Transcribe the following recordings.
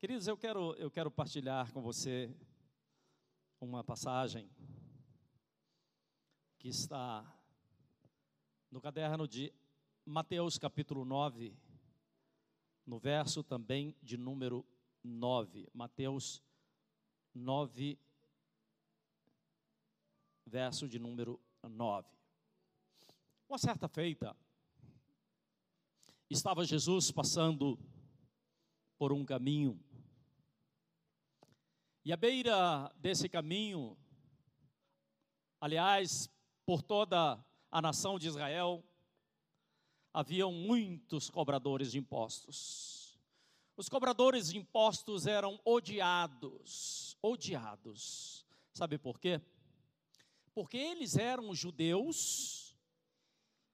Queridos, eu quero, eu quero partilhar com você uma passagem que está no caderno de Mateus capítulo 9, no verso também de número 9. Mateus 9, verso de número 9. Uma certa feita, estava Jesus passando por um caminho, e à beira desse caminho, aliás, por toda a nação de Israel, haviam muitos cobradores de impostos. Os cobradores de impostos eram odiados, odiados. Sabe por quê? Porque eles eram judeus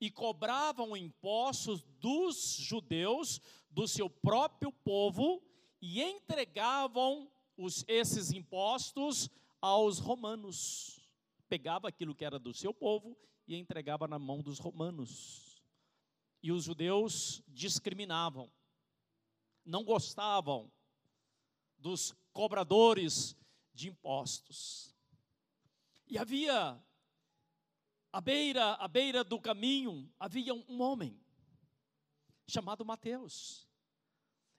e cobravam impostos dos judeus, do seu próprio povo, e entregavam os, esses impostos aos romanos. Pegava aquilo que era do seu povo e entregava na mão dos romanos. E os judeus discriminavam, não gostavam dos cobradores de impostos. E havia à beira, à beira do caminho, havia um homem chamado Mateus.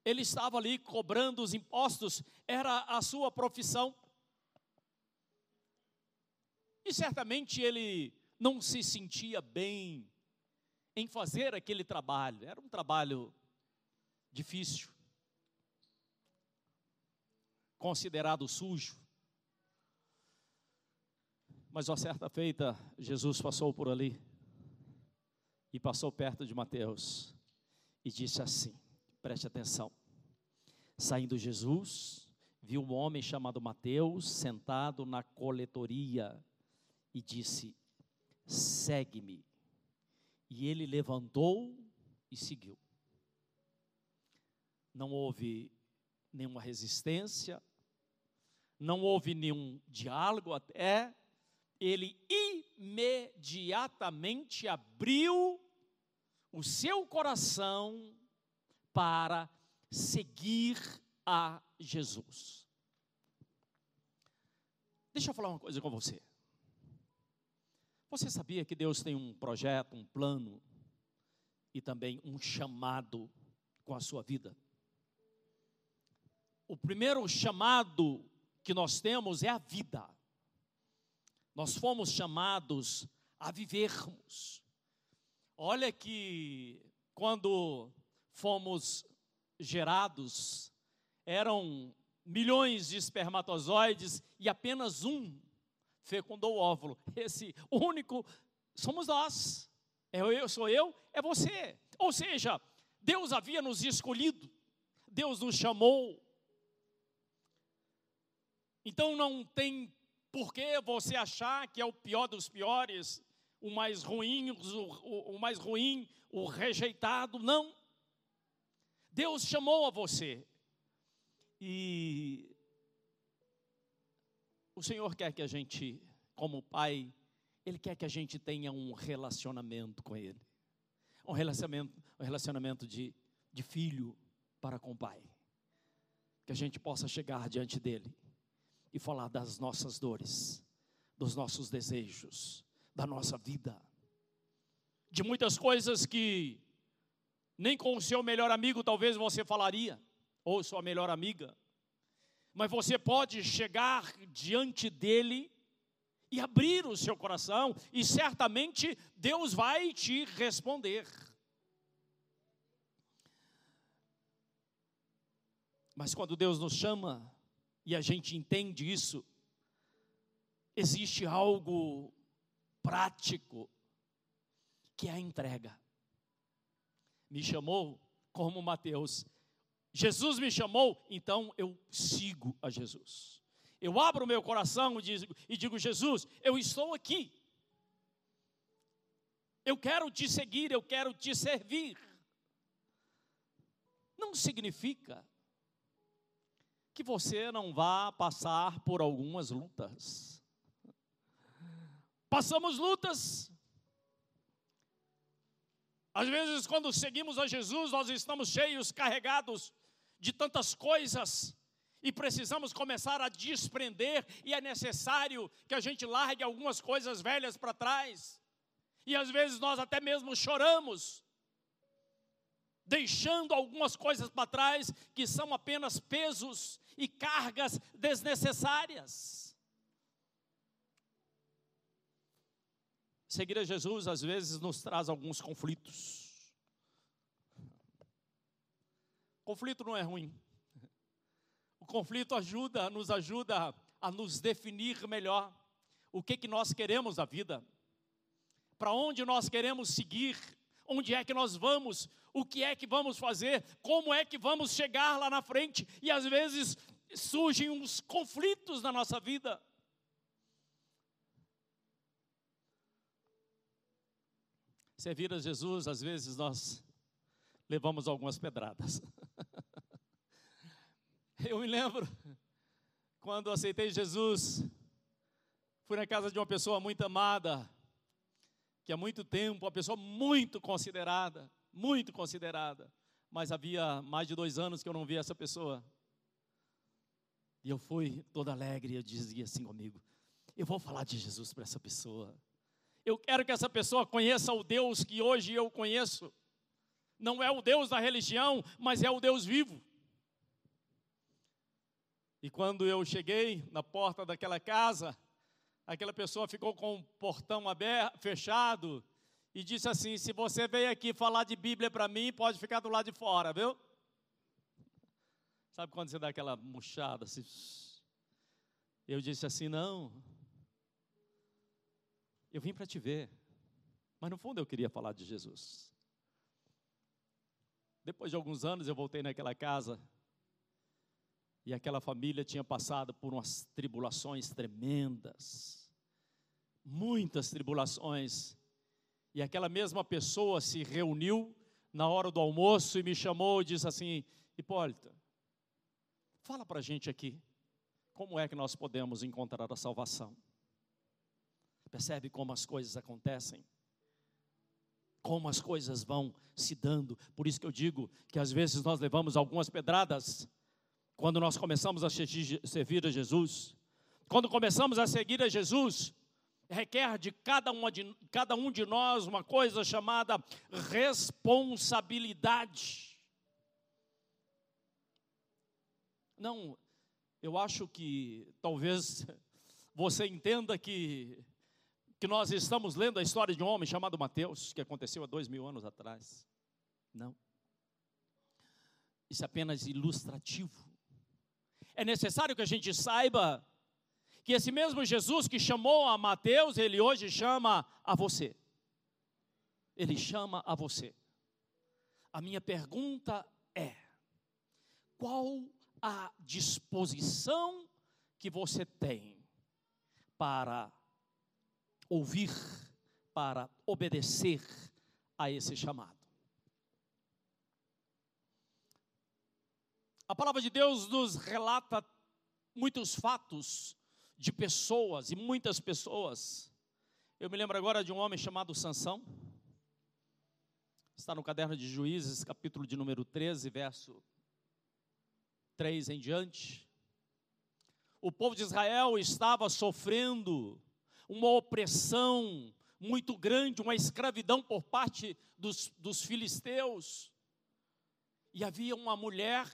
Ele estava ali cobrando os impostos, era a sua profissão. E certamente ele não se sentia bem em fazer aquele trabalho. Era um trabalho difícil, considerado sujo. Mas uma certa feita, Jesus passou por ali e passou perto de Mateus e disse assim: preste atenção. Saindo Jesus, viu um homem chamado Mateus sentado na coletoria e disse: segue-me. E ele levantou e seguiu. Não houve nenhuma resistência, não houve nenhum diálogo, até ele imediatamente abriu o seu coração para seguir a Jesus. Deixa eu falar uma coisa com você. Você sabia que Deus tem um projeto, um plano e também um chamado com a sua vida? O primeiro chamado que nós temos é a vida. Nós fomos chamados a vivermos. Olha que quando fomos gerados, eram milhões de espermatozoides e apenas um fecundou o óvulo. Esse único somos nós. É eu, sou eu, é você. Ou seja, Deus havia nos escolhido, Deus nos chamou. Então não tem por que você achar que é o pior dos piores, o mais ruim, o, o, o mais ruim, o rejeitado. Não. Deus chamou a você. E o Senhor quer que a gente, como pai, Ele quer que a gente tenha um relacionamento com Ele. Um relacionamento, um relacionamento de, de filho para com o pai. Que a gente possa chegar diante dEle e falar das nossas dores, dos nossos desejos, da nossa vida. De muitas coisas que nem com o seu melhor amigo talvez você falaria, ou sua melhor amiga mas você pode chegar diante dele e abrir o seu coração, e certamente Deus vai te responder. Mas quando Deus nos chama e a gente entende isso, existe algo prático, que é a entrega. Me chamou como Mateus, Jesus me chamou, então eu sigo a Jesus. Eu abro meu coração e digo, e digo, Jesus, eu estou aqui. Eu quero te seguir, eu quero te servir. Não significa que você não vá passar por algumas lutas. Passamos lutas. Às vezes, quando seguimos a Jesus, nós estamos cheios, carregados de tantas coisas e precisamos começar a desprender, e é necessário que a gente largue algumas coisas velhas para trás. E às vezes nós até mesmo choramos, deixando algumas coisas para trás que são apenas pesos e cargas desnecessárias. Seguir a Jesus às vezes nos traz alguns conflitos. Conflito não é ruim. O conflito ajuda, nos ajuda a nos definir melhor o que que nós queremos da vida. Para onde nós queremos seguir? Onde é que nós vamos? O que é que vamos fazer? Como é que vamos chegar lá na frente? E às vezes surgem uns conflitos na nossa vida. Servir a Jesus, às vezes nós levamos algumas pedradas. Eu me lembro quando aceitei Jesus, fui na casa de uma pessoa muito amada, que há muito tempo, uma pessoa muito considerada, muito considerada, mas havia mais de dois anos que eu não via essa pessoa. E eu fui todo alegre, eu dizia assim comigo: eu vou falar de Jesus para essa pessoa. Eu quero que essa pessoa conheça o Deus que hoje eu conheço. Não é o Deus da religião, mas é o Deus vivo. E quando eu cheguei na porta daquela casa, aquela pessoa ficou com o portão aberto, fechado, e disse assim: Se você veio aqui falar de Bíblia para mim, pode ficar do lado de fora, viu? Sabe quando você dá aquela murchada assim? Eu disse assim: Não, eu vim para te ver, mas no fundo eu queria falar de Jesus. Depois de alguns anos eu voltei naquela casa e aquela família tinha passado por umas tribulações tremendas, muitas tribulações. E aquela mesma pessoa se reuniu na hora do almoço e me chamou e disse assim: Hipólito, fala para a gente aqui, como é que nós podemos encontrar a salvação? Percebe como as coisas acontecem? Como as coisas vão se dando. Por isso que eu digo que às vezes nós levamos algumas pedradas quando nós começamos a servir a Jesus, quando começamos a seguir a Jesus, requer de cada, uma de cada um de nós uma coisa chamada responsabilidade. Não, eu acho que talvez você entenda que, que nós estamos lendo a história de um homem chamado Mateus, que aconteceu há dois mil anos atrás. Não. Isso é apenas ilustrativo é necessário que a gente saiba que esse mesmo Jesus que chamou a Mateus, ele hoje chama a você. Ele chama a você. A minha pergunta é: qual a disposição que você tem para ouvir, para obedecer a esse chamado? A palavra de Deus nos relata muitos fatos de pessoas e muitas pessoas. Eu me lembro agora de um homem chamado Sansão. Está no caderno de Juízes, capítulo de número 13, verso 3 em diante. O povo de Israel estava sofrendo uma opressão muito grande, uma escravidão por parte dos, dos filisteus. E havia uma mulher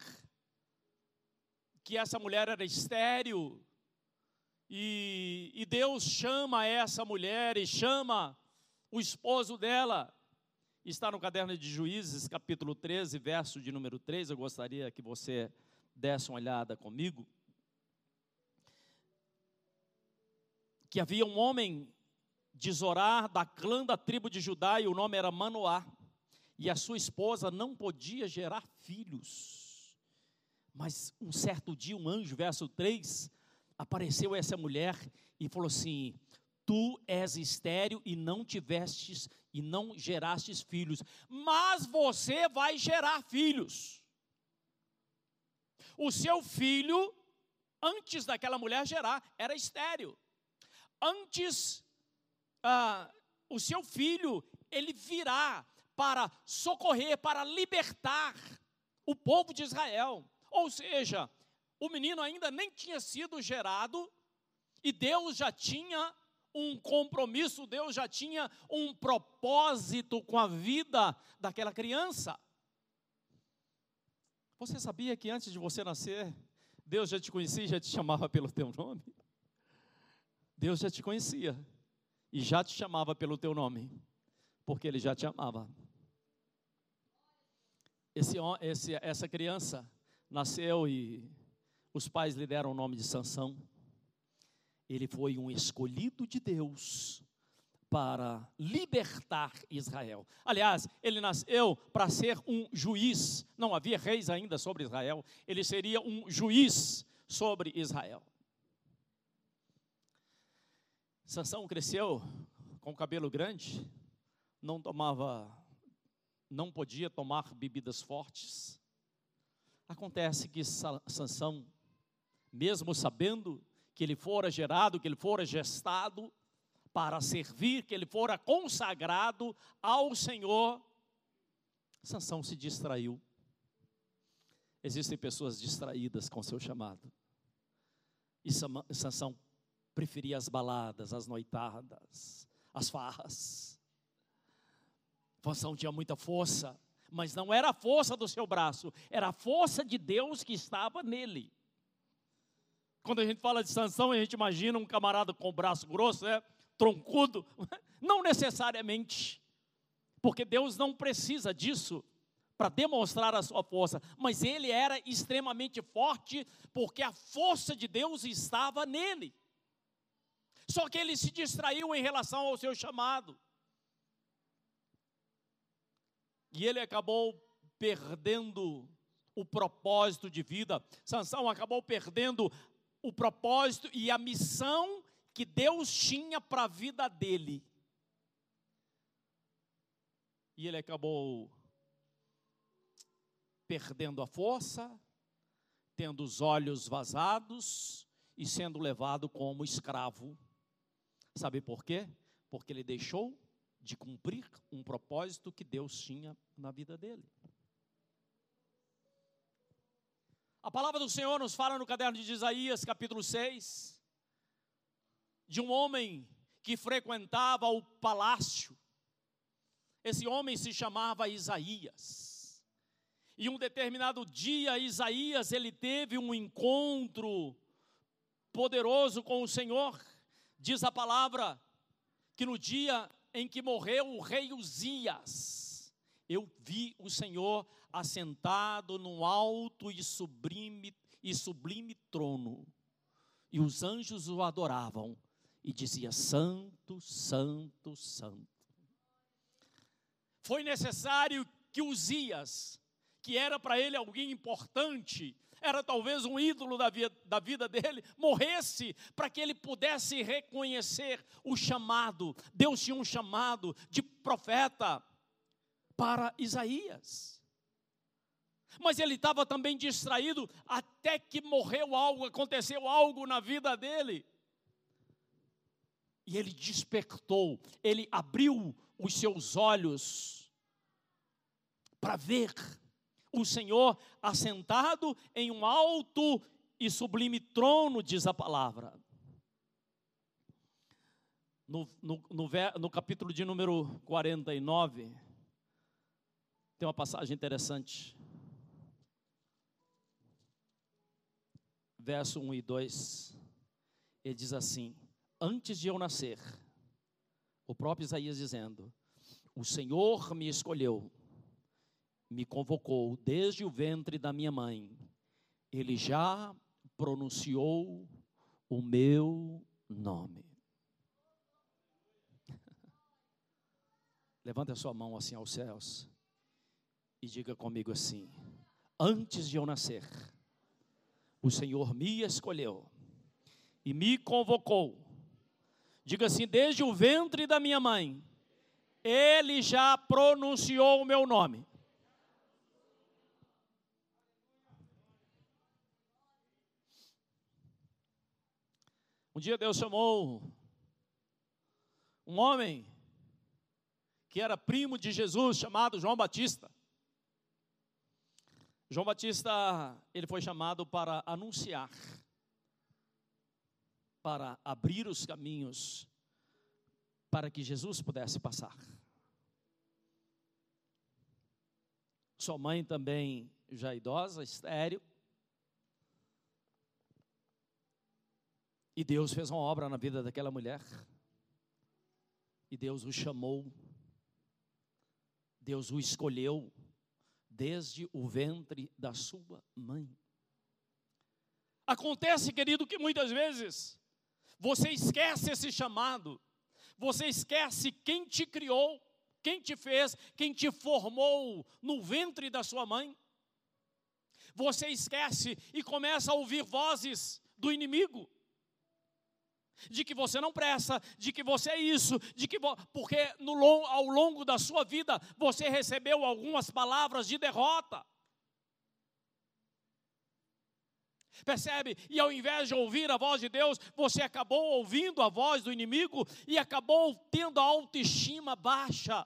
que essa mulher era estéril. E, e Deus chama essa mulher e chama o esposo dela. Está no caderno de Juízes, capítulo 13, verso de número 3. Eu gostaria que você desse uma olhada comigo. Que havia um homem de Zorar, da clã da tribo de Judá, e o nome era Manoá. E a sua esposa não podia gerar filhos. Mas um certo dia, um anjo, verso 3, apareceu essa mulher e falou assim: Tu és estéril e não tivestes e não gerastes filhos, mas você vai gerar filhos. O seu filho, antes daquela mulher gerar, era estéril. Antes, ah, o seu filho, ele virá para socorrer, para libertar o povo de Israel. Ou seja, o menino ainda nem tinha sido gerado e Deus já tinha um compromisso, Deus já tinha um propósito com a vida daquela criança. Você sabia que antes de você nascer, Deus já te conhecia e já te chamava pelo teu nome? Deus já te conhecia e já te chamava pelo teu nome, porque Ele já te amava. Esse, esse, essa criança nasceu e os pais lhe deram o nome de Sansão. Ele foi um escolhido de Deus para libertar Israel. Aliás, ele nasceu para ser um juiz. Não havia reis ainda sobre Israel. Ele seria um juiz sobre Israel. Sansão cresceu com cabelo grande, não tomava, não podia tomar bebidas fortes. Acontece que Sansão, mesmo sabendo que ele fora gerado, que ele fora gestado para servir, que ele fora consagrado ao Senhor, Sansão se distraiu. Existem pessoas distraídas com seu chamado. E Sansão preferia as baladas, as noitadas, as farras. Sansão tinha muita força, mas não era a força do seu braço, era a força de Deus que estava nele. Quando a gente fala de Sansão, a gente imagina um camarada com o braço grosso, né? troncudo. Não necessariamente, porque Deus não precisa disso para demonstrar a sua força, mas ele era extremamente forte, porque a força de Deus estava nele. Só que ele se distraiu em relação ao seu chamado. E ele acabou perdendo o propósito de vida. Sansão acabou perdendo o propósito e a missão que Deus tinha para a vida dele. E ele acabou perdendo a força, tendo os olhos vazados e sendo levado como escravo Sabe por quê? Porque ele deixou de cumprir um propósito que Deus tinha na vida dele. A palavra do Senhor nos fala no caderno de Isaías, capítulo 6, de um homem que frequentava o palácio. Esse homem se chamava Isaías. E um determinado dia, Isaías, ele teve um encontro poderoso com o Senhor. Diz a palavra que no dia em que morreu o rei Uzias, eu vi o Senhor assentado num alto e sublime, e sublime trono, e os anjos o adoravam, e dizia: Santo, Santo, Santo. Foi necessário que Uzias, que era para ele alguém importante, era talvez um ídolo da vida, da vida dele, morresse para que ele pudesse reconhecer o chamado. Deus tinha um chamado de profeta para Isaías. Mas ele estava também distraído até que morreu algo, aconteceu algo na vida dele. E ele despertou, ele abriu os seus olhos para ver o Senhor assentado em um alto e sublime trono, diz a palavra. No, no, no, no capítulo de número 49, tem uma passagem interessante. Verso 1 e 2, ele diz assim: Antes de eu nascer, o próprio Isaías dizendo: O Senhor me escolheu me convocou desde o ventre da minha mãe, ele já pronunciou o meu nome. Levante a sua mão assim aos céus e diga comigo assim: Antes de eu nascer, o Senhor me escolheu e me convocou. Diga assim: desde o ventre da minha mãe, Ele já pronunciou o meu nome. Um dia Deus chamou um homem que era primo de Jesus, chamado João Batista. João Batista, ele foi chamado para anunciar, para abrir os caminhos para que Jesus pudesse passar. Sua mãe também já idosa, estéreo. E Deus fez uma obra na vida daquela mulher. E Deus o chamou. Deus o escolheu desde o ventre da sua mãe. Acontece, querido, que muitas vezes você esquece esse chamado, você esquece quem te criou, quem te fez, quem te formou no ventre da sua mãe. Você esquece e começa a ouvir vozes do inimigo de que você não presta, de que você é isso, de que porque no, ao longo da sua vida você recebeu algumas palavras de derrota. Percebe? E ao invés de ouvir a voz de Deus, você acabou ouvindo a voz do inimigo e acabou tendo a autoestima baixa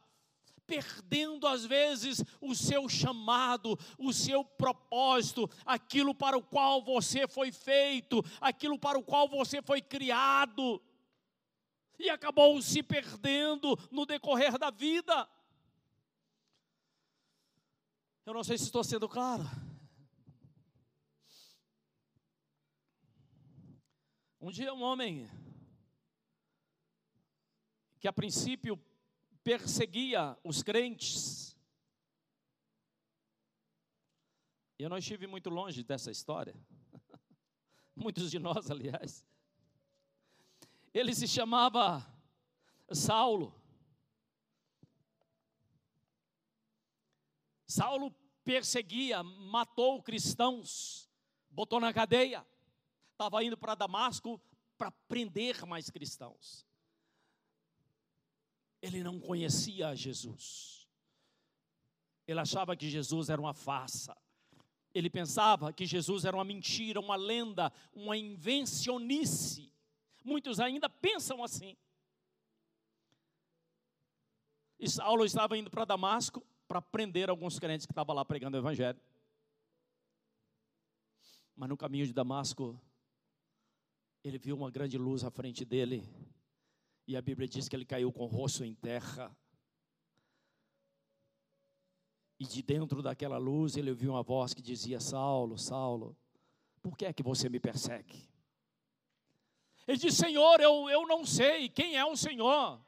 perdendo às vezes o seu chamado, o seu propósito, aquilo para o qual você foi feito, aquilo para o qual você foi criado, e acabou se perdendo no decorrer da vida. Eu não sei se estou sendo claro. Um dia um homem que a princípio perseguia os crentes. Eu não estive muito longe dessa história. Muitos de nós, aliás. Ele se chamava Saulo. Saulo perseguia, matou cristãos, botou na cadeia. Estava indo para Damasco para prender mais cristãos ele não conhecia Jesus. Ele achava que Jesus era uma farsa. Ele pensava que Jesus era uma mentira, uma lenda, uma invencionice. Muitos ainda pensam assim. E Saulo estava indo para Damasco para prender alguns crentes que estavam lá pregando o Evangelho. Mas no caminho de Damasco, ele viu uma grande luz à frente dele e a Bíblia diz que ele caiu com o rosto em terra. E de dentro daquela luz ele ouviu uma voz que dizia: Saulo, Saulo, por que é que você me persegue? Ele disse: Senhor, eu, eu não sei quem é o Senhor.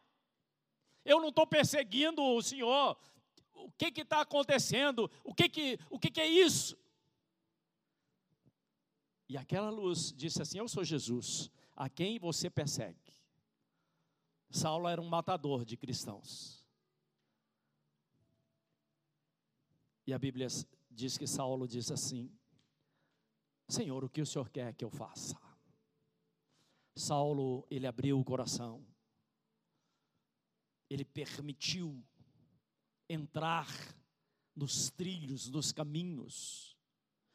Eu não estou perseguindo o Senhor. O que está acontecendo? O, que, que, o que, que é isso? E aquela luz disse assim: Eu sou Jesus, a quem você persegue. Saulo era um matador de cristãos. E a Bíblia diz que Saulo diz assim: Senhor, o que o Senhor quer que eu faça? Saulo, ele abriu o coração, ele permitiu entrar nos trilhos, nos caminhos,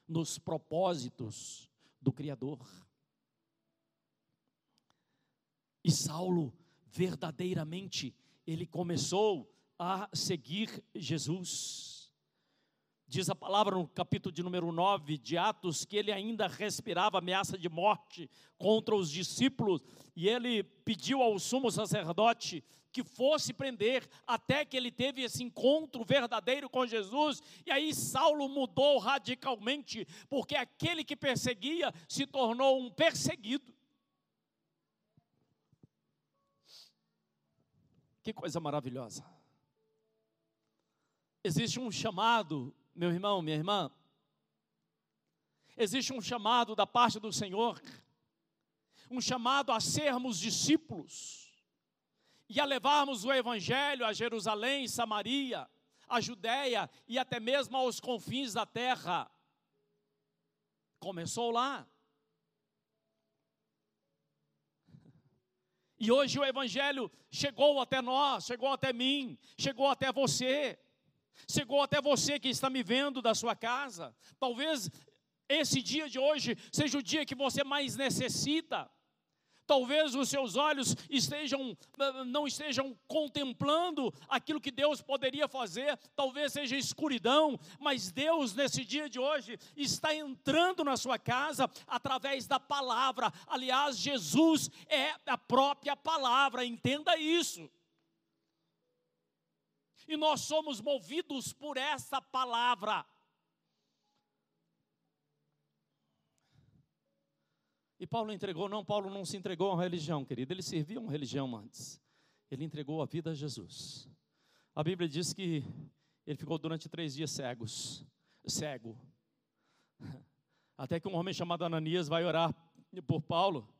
nos propósitos do Criador. E Saulo verdadeiramente ele começou a seguir Jesus. Diz a palavra no capítulo de número 9 de Atos que ele ainda respirava ameaça de morte contra os discípulos e ele pediu ao sumo sacerdote que fosse prender até que ele teve esse encontro verdadeiro com Jesus. E aí Saulo mudou radicalmente, porque aquele que perseguia se tornou um perseguido. Que coisa maravilhosa. Existe um chamado, meu irmão, minha irmã. Existe um chamado da parte do Senhor, um chamado a sermos discípulos e a levarmos o Evangelho a Jerusalém, Samaria, a Judéia e até mesmo aos confins da terra. Começou lá. E hoje o Evangelho chegou até nós, chegou até mim, chegou até você, chegou até você que está me vendo da sua casa. Talvez esse dia de hoje seja o dia que você mais necessita. Talvez os seus olhos estejam não estejam contemplando aquilo que Deus poderia fazer, talvez seja escuridão, mas Deus nesse dia de hoje está entrando na sua casa através da palavra. Aliás, Jesus é a própria palavra, entenda isso. E nós somos movidos por essa palavra. E Paulo entregou, não, Paulo não se entregou a uma religião, querido, ele servia uma religião antes. Ele entregou a vida a Jesus. A Bíblia diz que ele ficou durante três dias cegos, cego. Até que um homem chamado Ananias vai orar por Paulo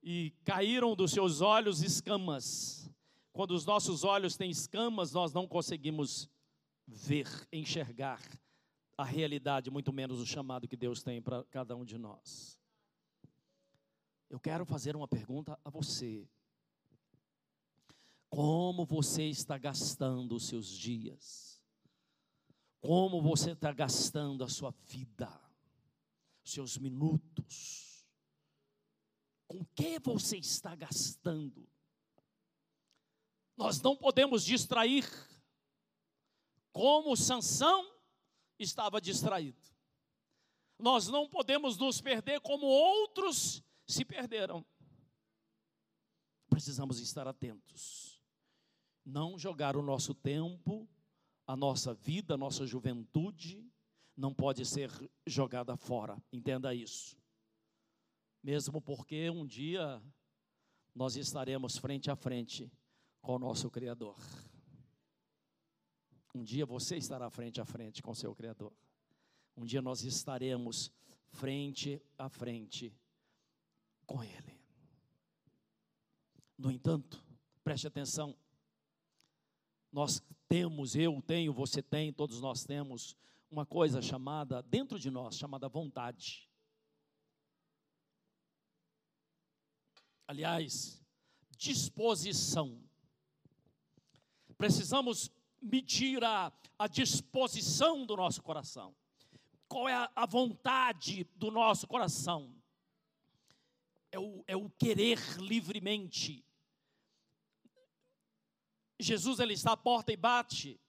e caíram dos seus olhos escamas. Quando os nossos olhos têm escamas, nós não conseguimos ver, enxergar a realidade, muito menos o chamado que Deus tem para cada um de nós. Eu quero fazer uma pergunta a você. Como você está gastando os seus dias? Como você está gastando a sua vida? Seus minutos? Com que você está gastando? Nós não podemos distrair como Sansão estava distraído. Nós não podemos nos perder como outros se perderam. Precisamos estar atentos. Não jogar o nosso tempo, a nossa vida, a nossa juventude, não pode ser jogada fora. Entenda isso. Mesmo porque um dia nós estaremos frente a frente com o nosso Criador. Um dia você estará frente a frente com o seu Criador. Um dia nós estaremos frente a frente com Ele. No entanto, preste atenção, nós temos, eu tenho, você tem, todos nós temos, uma coisa chamada, dentro de nós, chamada vontade. Aliás, disposição. Precisamos medir a, a disposição do nosso coração. Qual é a, a vontade do nosso coração? É o, é o querer livremente. Jesus ele está à porta e bate.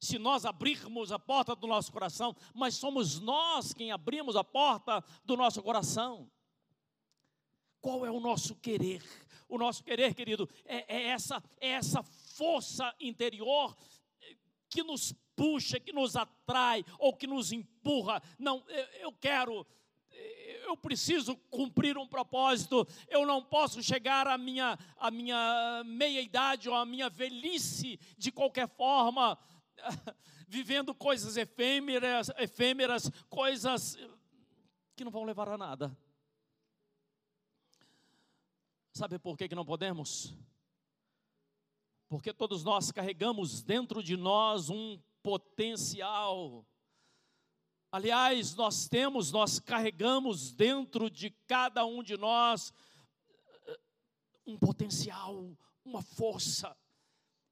Se nós abrirmos a porta do nosso coração, mas somos nós quem abrimos a porta do nosso coração. Qual é o nosso querer? O nosso querer, querido, é, é essa, é essa força interior que nos puxa, que nos atrai ou que nos empurra. Não, eu, eu quero eu preciso cumprir um propósito, eu não posso chegar à minha, à minha meia-idade ou à minha velhice de qualquer forma, vivendo coisas efêmeras, efêmeras, coisas que não vão levar a nada. Sabe por que, que não podemos? Porque todos nós carregamos dentro de nós um potencial Aliás, nós temos, nós carregamos dentro de cada um de nós eh, um potencial, uma força.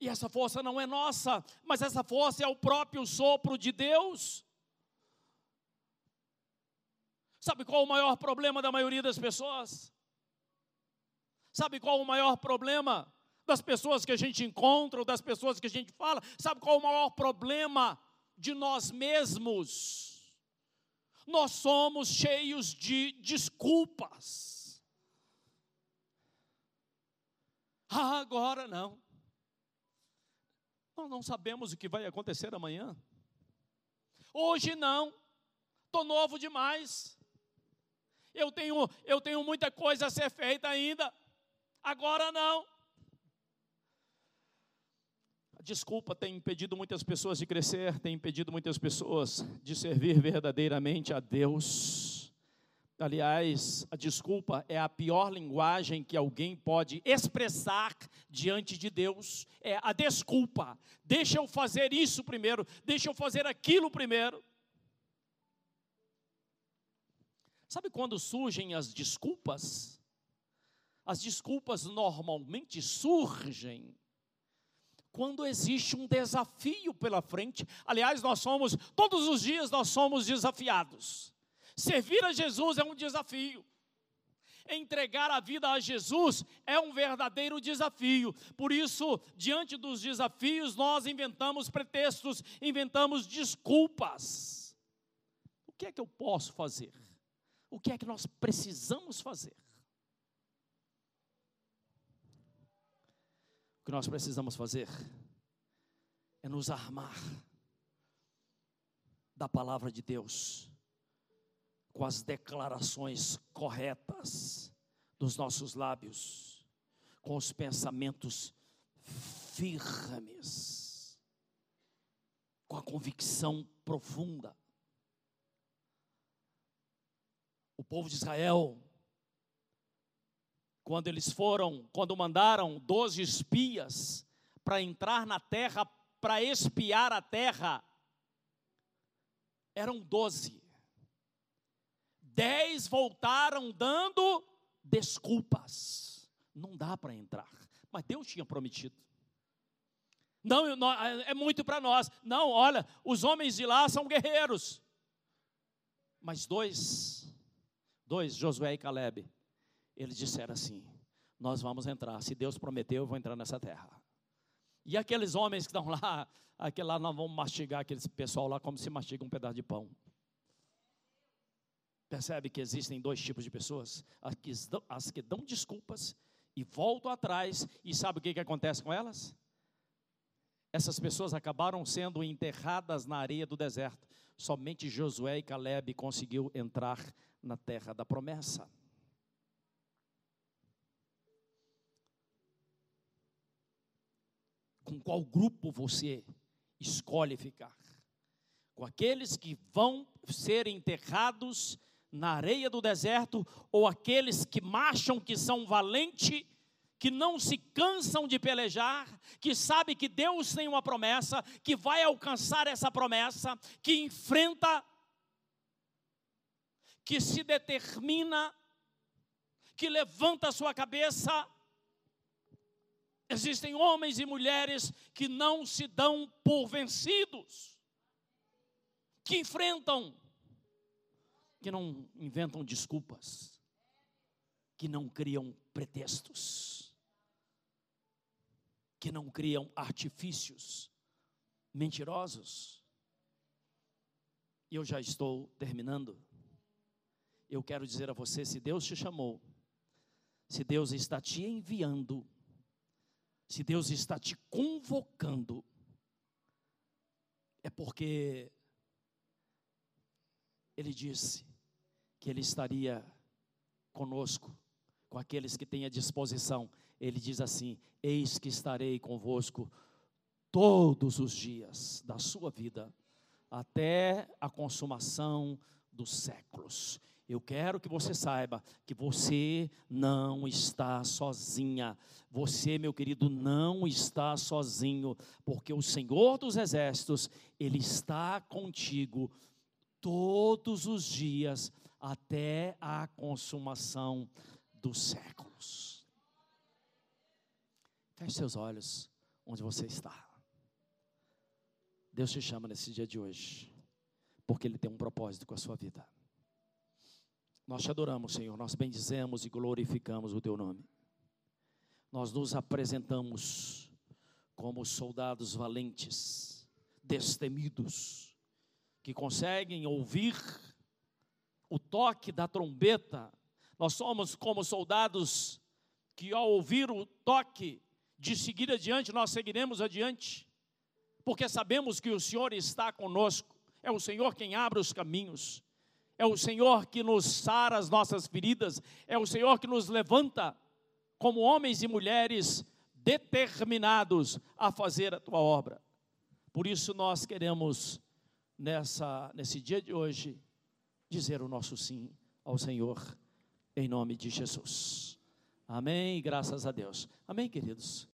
E essa força não é nossa, mas essa força é o próprio sopro de Deus. Sabe qual o maior problema da maioria das pessoas? Sabe qual o maior problema das pessoas que a gente encontra, ou das pessoas que a gente fala? Sabe qual o maior problema de nós mesmos? Nós somos cheios de desculpas. Ah, agora não. Nós não sabemos o que vai acontecer amanhã. Hoje não. Estou novo demais. Eu tenho, eu tenho muita coisa a ser feita ainda. Agora não desculpa tem impedido muitas pessoas de crescer, tem impedido muitas pessoas de servir verdadeiramente a Deus. Aliás, a desculpa é a pior linguagem que alguém pode expressar diante de Deus. É a desculpa. Deixa eu fazer isso primeiro, deixa eu fazer aquilo primeiro. Sabe quando surgem as desculpas? As desculpas normalmente surgem quando existe um desafio pela frente. Aliás, nós somos, todos os dias nós somos desafiados. Servir a Jesus é um desafio. entregar a vida a Jesus é um verdadeiro desafio. Por isso, diante dos desafios, nós inventamos pretextos, inventamos desculpas. O que é que eu posso fazer? O que é que nós precisamos fazer? O que nós precisamos fazer é nos armar da palavra de Deus, com as declarações corretas dos nossos lábios, com os pensamentos firmes, com a convicção profunda. O povo de Israel, quando eles foram, quando mandaram doze espias para entrar na terra, para espiar a terra, eram doze. Dez voltaram dando desculpas. Não dá para entrar. Mas Deus tinha prometido. Não, não é muito para nós. Não, olha, os homens de lá são guerreiros. Mas dois, dois, Josué e Caleb, eles disseram assim: Nós vamos entrar. Se Deus prometeu, eu vou entrar nessa terra. E aqueles homens que estão lá, aquele lá nós vamos mastigar aquele pessoal lá como se mastiga um pedaço de pão. Percebe que existem dois tipos de pessoas? As que, dão, as que dão desculpas e voltam atrás, e sabe o que, que acontece com elas? Essas pessoas acabaram sendo enterradas na areia do deserto. Somente Josué e Caleb conseguiu entrar na terra da promessa. Com qual grupo você escolhe ficar. Com aqueles que vão ser enterrados na areia do deserto, ou aqueles que marcham, que são valentes, que não se cansam de pelejar, que sabe que Deus tem uma promessa, que vai alcançar essa promessa, que enfrenta, que se determina, que levanta a sua cabeça Existem homens e mulheres que não se dão por vencidos, que enfrentam, que não inventam desculpas, que não criam pretextos, que não criam artifícios mentirosos. E eu já estou terminando. Eu quero dizer a você: se Deus te chamou, se Deus está te enviando, se Deus está te convocando, é porque Ele disse que Ele estaria conosco, com aqueles que têm a disposição. Ele diz assim: Eis que estarei convosco todos os dias da sua vida, até a consumação dos séculos. Eu quero que você saiba que você não está sozinha. Você, meu querido, não está sozinho, porque o Senhor dos Exércitos, Ele está contigo todos os dias até a consumação dos séculos. Feche seus olhos onde você está. Deus te chama nesse dia de hoje, porque Ele tem um propósito com a sua vida. Nós te adoramos, Senhor, nós bendizemos e glorificamos o teu nome. Nós nos apresentamos como soldados valentes, destemidos, que conseguem ouvir o toque da trombeta. Nós somos como soldados que, ao ouvir o toque, de seguir adiante, nós seguiremos adiante, porque sabemos que o Senhor está conosco, é o Senhor quem abre os caminhos é o Senhor que nos sara as nossas feridas, é o Senhor que nos levanta como homens e mulheres determinados a fazer a tua obra. Por isso nós queremos nessa nesse dia de hoje dizer o nosso sim ao Senhor em nome de Jesus. Amém, graças a Deus. Amém, queridos.